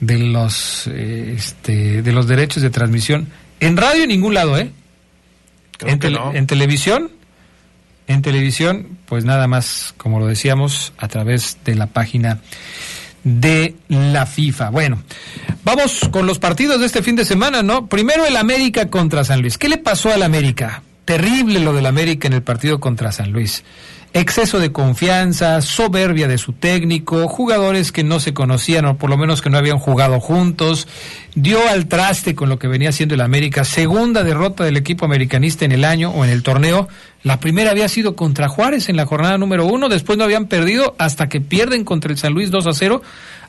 de los este de los derechos de transmisión en radio en ningún lado, ¿eh? En, no. en televisión en televisión, pues nada más, como lo decíamos, a través de la página de la FIFA. Bueno, vamos con los partidos de este fin de semana, ¿no? Primero el América contra San Luis. ¿Qué le pasó al América? terrible lo del América en el partido contra San Luis. Exceso de confianza, soberbia de su técnico, jugadores que no se conocían o por lo menos que no habían jugado juntos, dio al traste con lo que venía haciendo el América, segunda derrota del equipo americanista en el año o en el torneo, la primera había sido contra Juárez en la jornada número uno, después no habían perdido hasta que pierden contra el San Luis 2 a 0,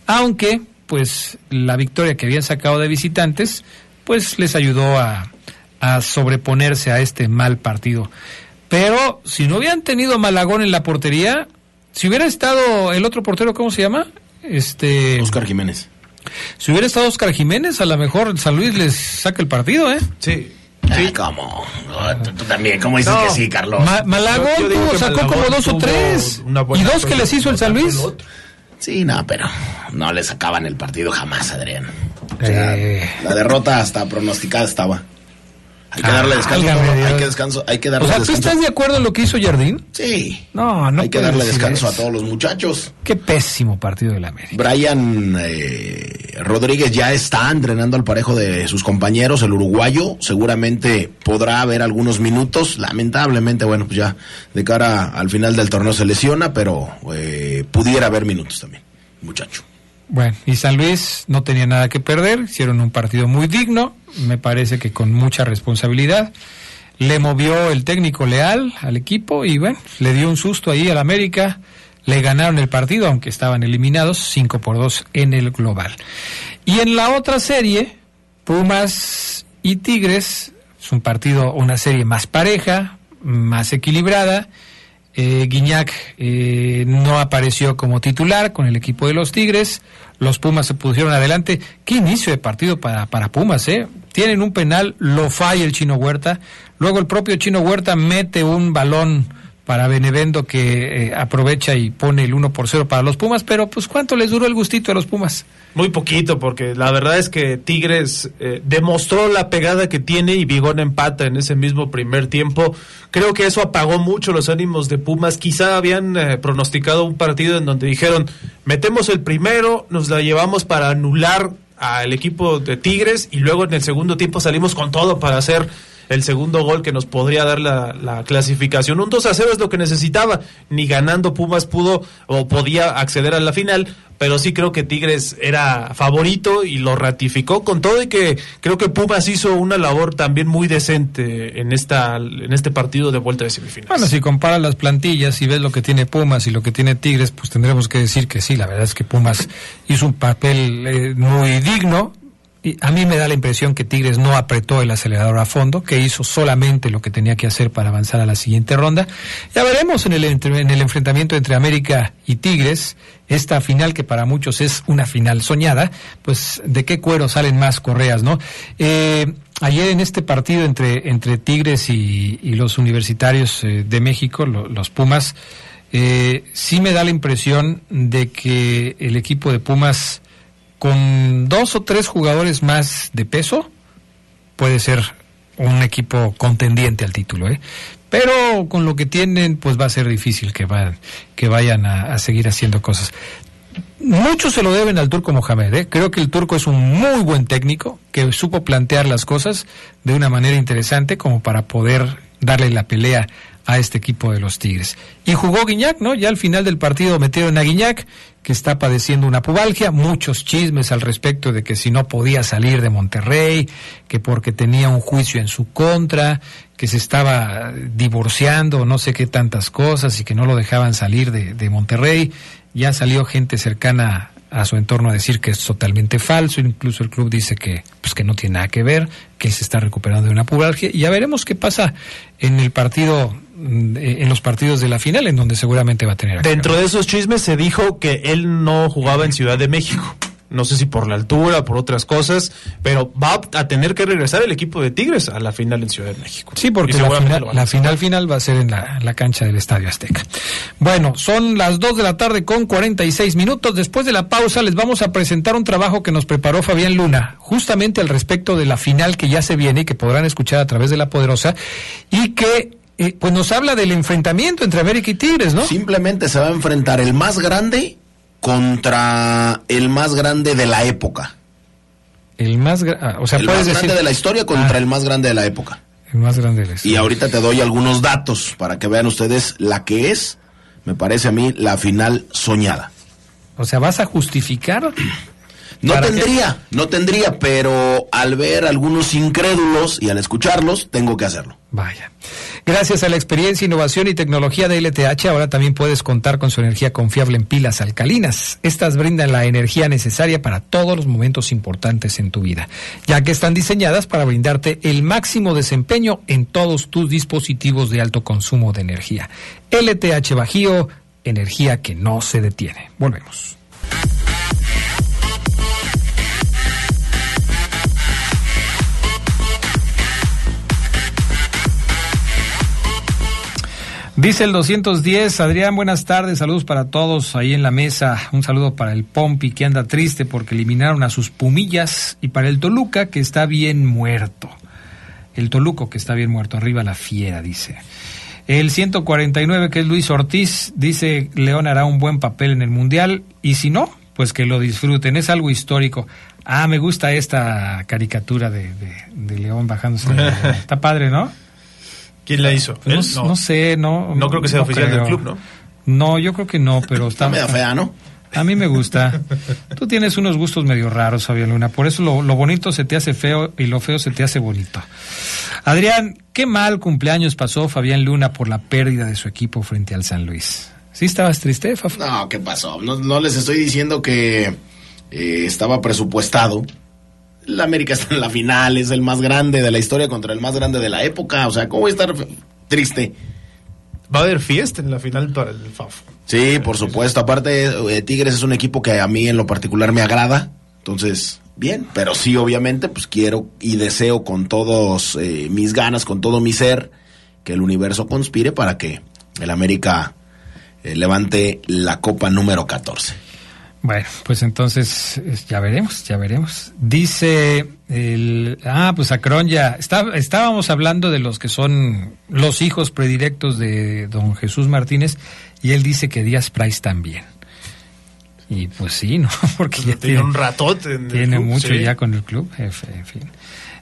aunque pues la victoria que habían sacado de visitantes pues les ayudó a, a sobreponerse a este mal partido. Pero si no hubieran tenido Malagón en la portería, si hubiera estado el otro portero, ¿cómo se llama? Este Oscar Jiménez. Si hubiera estado Oscar Jiménez, a lo mejor San Luis les saca el partido, ¿eh? Sí. Sí. ¿Cómo? No, tú, tú también, ¿cómo dices No. que sí, Carlos? Ma- Malagón Yo- yo digo tuvo- que sacó Malagón como dos o tres. Y dos que les hizo el San Luis. Sí, no, pero no le sacaban el partido jamás, Adrián. O sea, Eh. la derrota hasta pronosticada estaba. Hay que Ah, darle descanso. válgame ¿no? Hay que descanso, hay que O darle sea, ¿tú descanso. estás de acuerdo en lo que hizo Jardín? Sí. No, no hay que darle descanso eso. a todos los muchachos. Qué pésimo partido del América. Brian eh, Rodríguez ya está entrenando al parejo de sus compañeros, el uruguayo. Seguramente podrá haber algunos minutos. Lamentablemente, bueno, pues ya de cara al final del torneo se lesiona, pero eh, pudiera haber minutos también, muchacho. Bueno, y San Luis no tenía nada que perder, hicieron un partido muy digno, me parece que con mucha responsabilidad. Le movió el técnico leal al equipo y bueno, le dio un susto ahí al América. Le ganaron el partido, aunque estaban eliminados, 5 por 2 en el global. Y en la otra serie, Pumas y Tigres, es un partido, una serie más pareja, más equilibrada. Eh, Guiñac eh, no apareció como titular con el equipo de los Tigres. Los Pumas se pusieron adelante. Qué inicio de partido para, para Pumas, ¿eh? Tienen un penal, lo falla el Chino Huerta. Luego el propio Chino Huerta mete un balón para Benevendo que eh, aprovecha y pone el 1 por 0 para los Pumas. Pero, pues, ¿cuánto les duró el gustito a los Pumas? Muy poquito, porque la verdad es que Tigres eh, demostró la pegada que tiene y Bigón empata en ese mismo primer tiempo. Creo que eso apagó mucho los ánimos de Pumas. Quizá habían eh, pronosticado un partido en donde dijeron, metemos el primero, nos la llevamos para anular al equipo de Tigres y luego en el segundo tiempo salimos con todo para hacer el segundo gol que nos podría dar la, la clasificación. Un 2 a 0 es lo que necesitaba. Ni ganando Pumas pudo o podía acceder a la final, pero sí creo que Tigres era favorito y lo ratificó con todo y que creo que Pumas hizo una labor también muy decente en esta en este partido de vuelta de semifinales. Bueno, si comparas las plantillas y ves lo que tiene Pumas y lo que tiene Tigres, pues tendremos que decir que sí, la verdad es que Pumas hizo un papel eh, muy digno. A mí me da la impresión que Tigres no apretó el acelerador a fondo, que hizo solamente lo que tenía que hacer para avanzar a la siguiente ronda. Ya veremos en el, en el enfrentamiento entre América y Tigres, esta final que para muchos es una final soñada, pues de qué cuero salen más correas, ¿no? Eh, ayer en este partido entre, entre Tigres y, los universitarios eh, de México, lo- los Pumas, eh, sí me da la impresión de que el equipo de Pumas, con dos o tres jugadores más de peso, puede ser un equipo contendiente al título, ¿eh? Pero con lo que tienen, pues va a ser difícil que, van, que vayan a, a seguir haciendo cosas. Muchos se lo deben al turco Mohamed. ¿eh? Creo que el turco es un muy buen técnico que supo plantear las cosas de una manera interesante como para poder darle la pelea a este equipo de los Tigres. Y jugó Guiñac, ¿no? Ya al final del partido metieron a Guiñac, que está padeciendo una pubalgia, muchos chismes al respecto de que si no podía salir de Monterrey, que porque tenía un juicio en su contra, que se estaba divorciando, no sé qué tantas cosas y que no lo dejaban salir de, Monterrey. Ya salió gente cercana a su entorno a decir que es totalmente falso, incluso el club dice que pues que no tiene nada que ver, que se está recuperando de una pubalgia y ya veremos qué pasa en el partido en los partidos de la final en donde seguramente va a tener. Dentro de esos chismes se dijo que él no jugaba en Ciudad de México. No sé si por la altura, por otras cosas, pero va a tener que regresar el equipo de Tigres a la final en Ciudad de México. Sí, porque la final final va a ser en la, la cancha del Estadio Azteca. Bueno, son las 2 de la tarde con 46 minutos. Después de la pausa les vamos a presentar un trabajo que nos preparó Fabián Luna, justamente al respecto de la final que ya se viene y que podrán escuchar a través de La Poderosa y que eh, pues nos habla del enfrentamiento entre América y Tigres, ¿no? Simplemente se va a enfrentar el más grande contra el más grande de la época. El más, ah, o sea, el puedes más decir grande de la historia contra Ah. el más grande de la época. El más grande de la Y historia. ahorita te doy algunos datos para que vean ustedes la que es, me parece a mí, la final soñada. O sea, ¿vas a justificar? No tendría, no tendría, pero al ver algunos incrédulos y al escucharlos, tengo que hacerlo. Vaya. Gracias a la experiencia, innovación y tecnología de LTH, ahora también puedes contar con su energía confiable en pilas alcalinas. Estas brindan la energía necesaria para todos los momentos importantes en tu vida, ya que están diseñadas para brindarte el máximo desempeño en todos tus dispositivos de alto consumo de energía. LTH Bajío, energía que no se detiene. Volvemos. Dice el 210, Adrián, buenas tardes, saludos para todos ahí en la mesa, un saludo para el Pompi que anda triste porque eliminaron a sus pumillas y para el Toluca que está bien muerto. El Toluco que está bien muerto, arriba la fiera, dice. El 149 que es Luis Ortiz, dice León hará un buen papel en el Mundial y si no, pues que lo disfruten, es algo histórico. Ah, me gusta esta caricatura de, de- de León bajándose. Está padre, ¿no? ¿Quién la hizo? No, ¿Él? no sé, no. No creo que sea oficial del club, ¿no? No, yo creo que no, pero está. Está media fea, ¿no? A mí me gusta. Tú tienes unos gustos medio raros, Fabián Luna. Por eso lo, lo bonito se te hace feo y lo feo se te hace bonito. Adrián, qué mal cumpleaños pasó Fabián Luna por la pérdida de su equipo frente al San Luis. ¿Sí estabas triste, Faf? No, ¿qué pasó? No, no les estoy diciendo que eh, estaba presupuestado. La América está en la final, es el más grande de la historia contra el más grande de la época. O sea, ¿cómo voy a estar triste? Va a haber fiesta en la final para el FAF. Sí, por supuesto. Aparte, eh, Tigres es un equipo que a mí en lo particular me agrada. Entonces, bien. Pero sí, obviamente, pues quiero y deseo con todos eh, mis ganas, con todo mi ser, que el universo conspire para que el América eh, levante la copa número 14. Bueno, pues entonces es- ya veremos, ya veremos. Dice el ah, pues Acron ya está, estábamos hablando de los que son los hijos predilectos de don Jesús Martínez y él dice que Díaz Price también. Y pues sí, ¿no? Porque ya Tiene un ratote tiene club, mucho sí. ya con el club, en fin.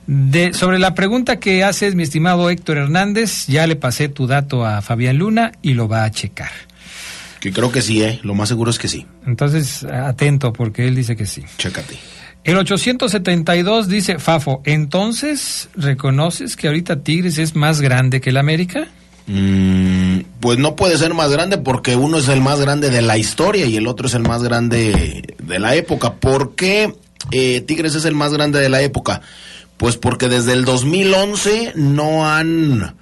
De, sobre la pregunta que haces, mi estimado Héctor Hernández, ya le pasé tu dato a Fabián Luna y lo va a checar. Que creo que sí, ¿eh? Lo más seguro es que sí. Entonces, atento, porque él dice que sí. Chécate. El 872 dice, Fafo, entonces, ¿reconoces que ahorita Tigres es más grande que el América? Mm, pues no puede ser más grande porque uno es el más grande de la historia y el otro es el más grande de la época. ¿Por qué eh, Tigres es el más grande de la época? Pues porque desde el 2011 no han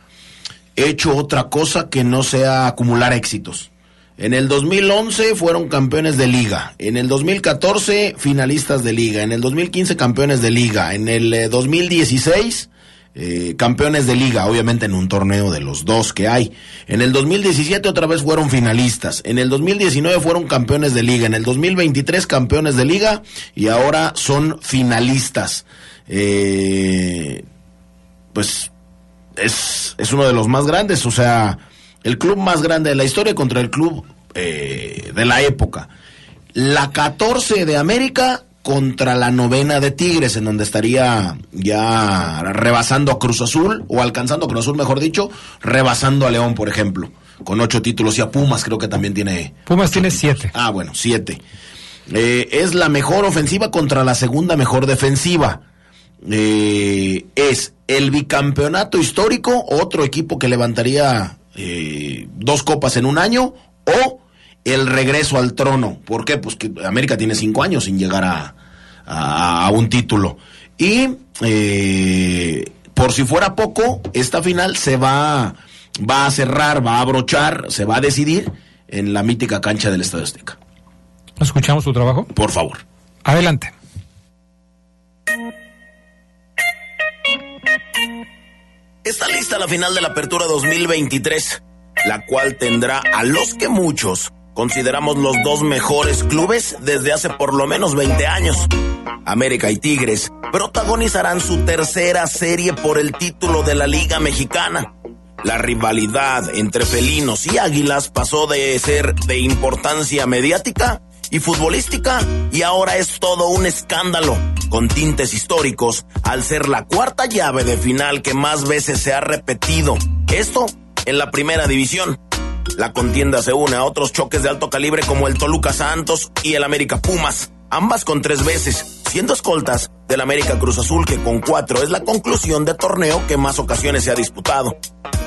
hecho otra cosa que no sea acumular éxitos. En el 2011 fueron campeones de liga, en el 2014 finalistas de liga, en el 2015 campeones de liga, en el eh, 2016 eh, campeones de liga, obviamente en un torneo de los dos que hay. En el 2017 otra vez fueron finalistas, en el 2019 fueron campeones de liga, en el 2023 campeones de liga. Y ahora son finalistas. Eh, pues es, es uno de los más grandes, o sea, el club más grande de la historia contra el club eh, de la época. La 14 de América contra la novena de Tigres, en donde estaría ya rebasando a Cruz Azul, o alcanzando a Cruz Azul, mejor dicho, rebasando a León, por ejemplo, con ocho títulos, y a Pumas creo que también tiene... Pumas tiene siete. Ah, bueno, siete. Eh, es la mejor ofensiva contra la segunda mejor defensiva. Eh, es el bicampeonato histórico, otro equipo que levantaría eh, dos copas en un año, o el regreso al trono. ¿Por qué? Pues que América tiene cinco años sin llegar a, a- a un título. Y eh, por si fuera poco, esta final se va, va a cerrar, va a abrochar, se va a decidir en la mítica cancha del Estadio Azteca. ¿Escuchamos tu trabajo? Por favor. Adelante. Está lista la final de la Apertura 2023, la cual tendrá a los que muchos consideramos los dos mejores clubes desde hace por lo menos 20 años. América y Tigres protagonizarán su tercera serie por el título de la Liga Mexicana. La rivalidad entre felinos y águilas pasó de ser de importancia mediática y futbolística y ahora es todo un escándalo con tintes históricos al ser la cuarta llave de final que más veces se ha repetido. Esto en la primera división. La contienda se une a otros choques de alto calibre como el Toluca Santos y el América Pumas, ambas con tres veces, siendo escoltas del América Cruz Azul que con cuatro es la conclusión de torneo que más ocasiones se ha disputado.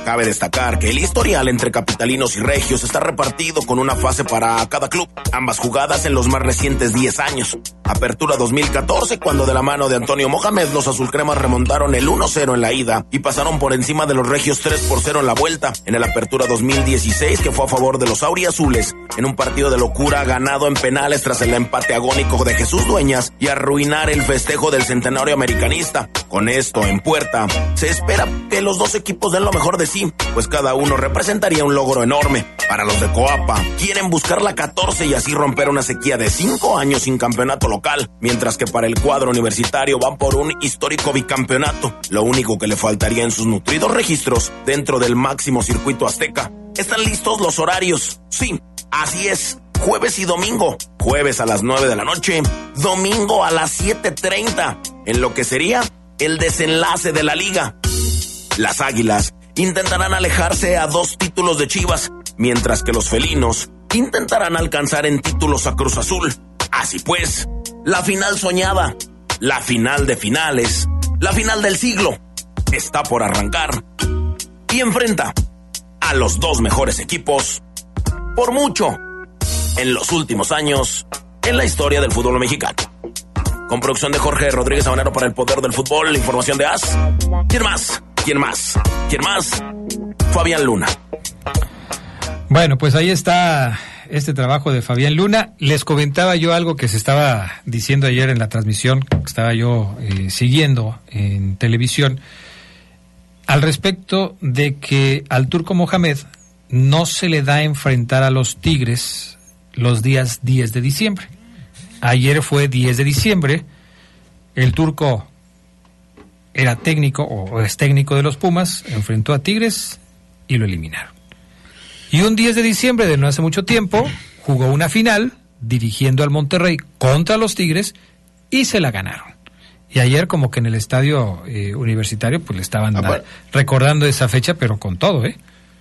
Cabe destacar que el historial entre capitalinos y regios está repartido con una fase para cada club, ambas jugadas en los más recientes 10 años. Apertura 2014 cuando de la mano de Antonio Mohamed los azulcremas remontaron el 1-0 en la ida y pasaron por encima de los regios 3 por 0 en la vuelta. En el Apertura 2016 que fue a favor de los auriazules en un partido de locura ganado en penales tras el empate agónico de Jesús Dueñas y arruinar el festejo del centenario americanista. Con esto en puerta, se espera que los dos equipos den lo mejor de sí, pues cada uno representaría un logro enorme. Para los de Coapa, quieren buscar la 14 y así romper una sequía de 5 años sin campeonato local, mientras que para el cuadro universitario van por un histórico bicampeonato, lo único que le faltaría en sus nutridos registros dentro del máximo circuito azteca. ¿Están listos los horarios? Sí, así es jueves y domingo. Jueves a las 9 de la noche, domingo a las 7.30, en lo que sería el desenlace de la liga. Las Águilas intentarán alejarse a dos títulos de Chivas, mientras que los felinos intentarán alcanzar en títulos a Cruz Azul. Así pues, la final soñada, la final de finales, la final del siglo, está por arrancar y enfrenta a los dos mejores equipos por mucho en los últimos años en la historia del fútbol mexicano. Con producción de Jorge Rodríguez Sabanero para el Poder del Fútbol, información de AS. ¿Quién más? ¿Quién más? ¿Quién más? Fabián Luna. Bueno, pues ahí está este trabajo de Fabián Luna. Les comentaba yo algo que se estaba diciendo ayer en la transmisión, que estaba yo eh, siguiendo en televisión, al respecto de que al turco Mohamed no se le da a enfrentar a los Tigres los días 10 de diciembre. Ayer fue 10 de diciembre, el turco era técnico o es técnico de los Pumas, enfrentó a Tigres y lo eliminaron. Y un 10 de diciembre de no hace mucho tiempo jugó una final dirigiendo al Monterrey contra los Tigres y se la ganaron. Y ayer como que en el estadio eh, universitario pues le estaban Apar- recordando esa fecha pero con todo, ¿eh?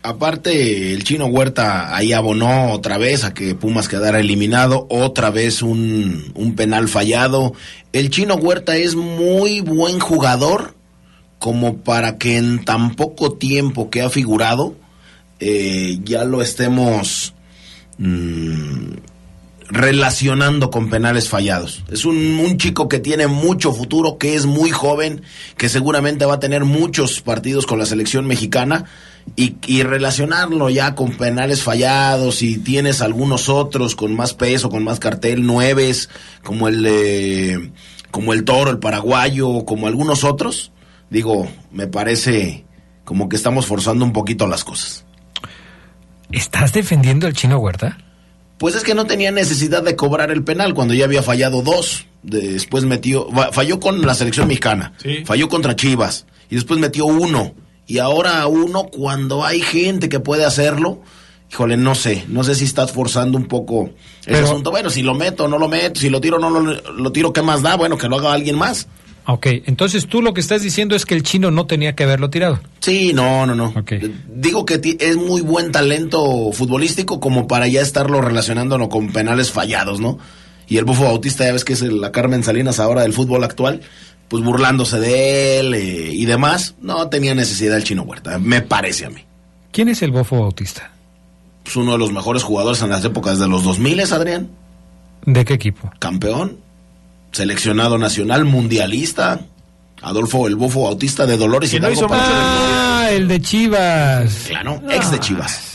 Aparte, el chino Huerta ahí abonó otra vez a que Pumas quedara eliminado, otra vez un, un penal fallado. El chino Huerta es muy buen jugador como para que en tan poco tiempo que ha figurado eh, ya lo estemos mm, relacionando con penales fallados. Es un, un chico que tiene mucho futuro, que es muy joven, que seguramente va a tener muchos partidos con la selección mexicana y, y relacionarlo ya con penales fallados y tienes algunos otros con más peso, con más cartel, nueves, como el de- como el toro, el paraguayo, como algunos otros, digo, me parece como que estamos forzando un poquito las cosas. ¿Estás defendiendo al chino Huerta? Pues es que no tenía necesidad de cobrar el penal cuando ya había fallado dos. Después metió, falló con la selección mexicana, Sí. falló contra Chivas y después metió uno. Y ahora uno cuando hay gente que puede hacerlo, híjole, no sé, no sé si estás forzando un poco el asunto. Bueno, si lo meto, no lo meto, si lo tiro, no lo, lo tiro, ¿qué más da? Bueno, que lo haga alguien más. Ok, entonces tú lo que estás diciendo es que el chino no tenía que haberlo tirado. Sí, no, no, no. Ok. Digo que es muy buen talento futbolístico como para ya estarlo relacionándolo con penales fallados, ¿no? Y el bufo bautista, ya ves que es la Carmen Salinas ahora del fútbol actual, pues burlándose de él eh, y demás. No tenía necesidad el chino Huerta, me parece a mí. ¿Quién es el bofo bautista? Es uno de los mejores jugadores en las épocas de los 2000, Adrián. ¿De qué equipo? Campeón, seleccionado nacional, mundialista. Adolfo el bufo bautista de Dolores Que no hizo Ah, el de Chivas. Claro, ex de Chivas.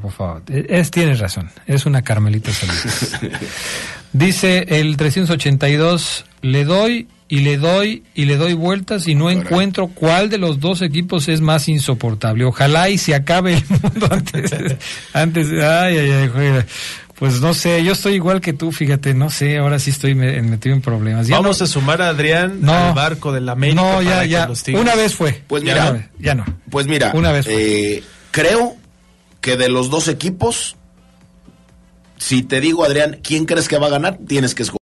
Por favor, es, tienes razón, es una Carmelita Salinas. Dice el 382, le doy y le doy y le doy vueltas y no encuentro cuál de los dos equipos es más insoportable. Ojalá y se acabe el mundo antes. antes ay, ay, ay. Pues no sé, yo estoy igual que tú, fíjate, no sé, ahora sí estoy me- metido en problemas. Ya Vamos no- a sumar a Adrián No. al barco de la América. No, ya, para ya, una vez fue. Pues Ya mira, no, ya no. Pues mira, Una vez fue. eh, creo que de los dos equipos, si te digo, Adrián, ¿quién crees que va a ganar? Tienes que escoger.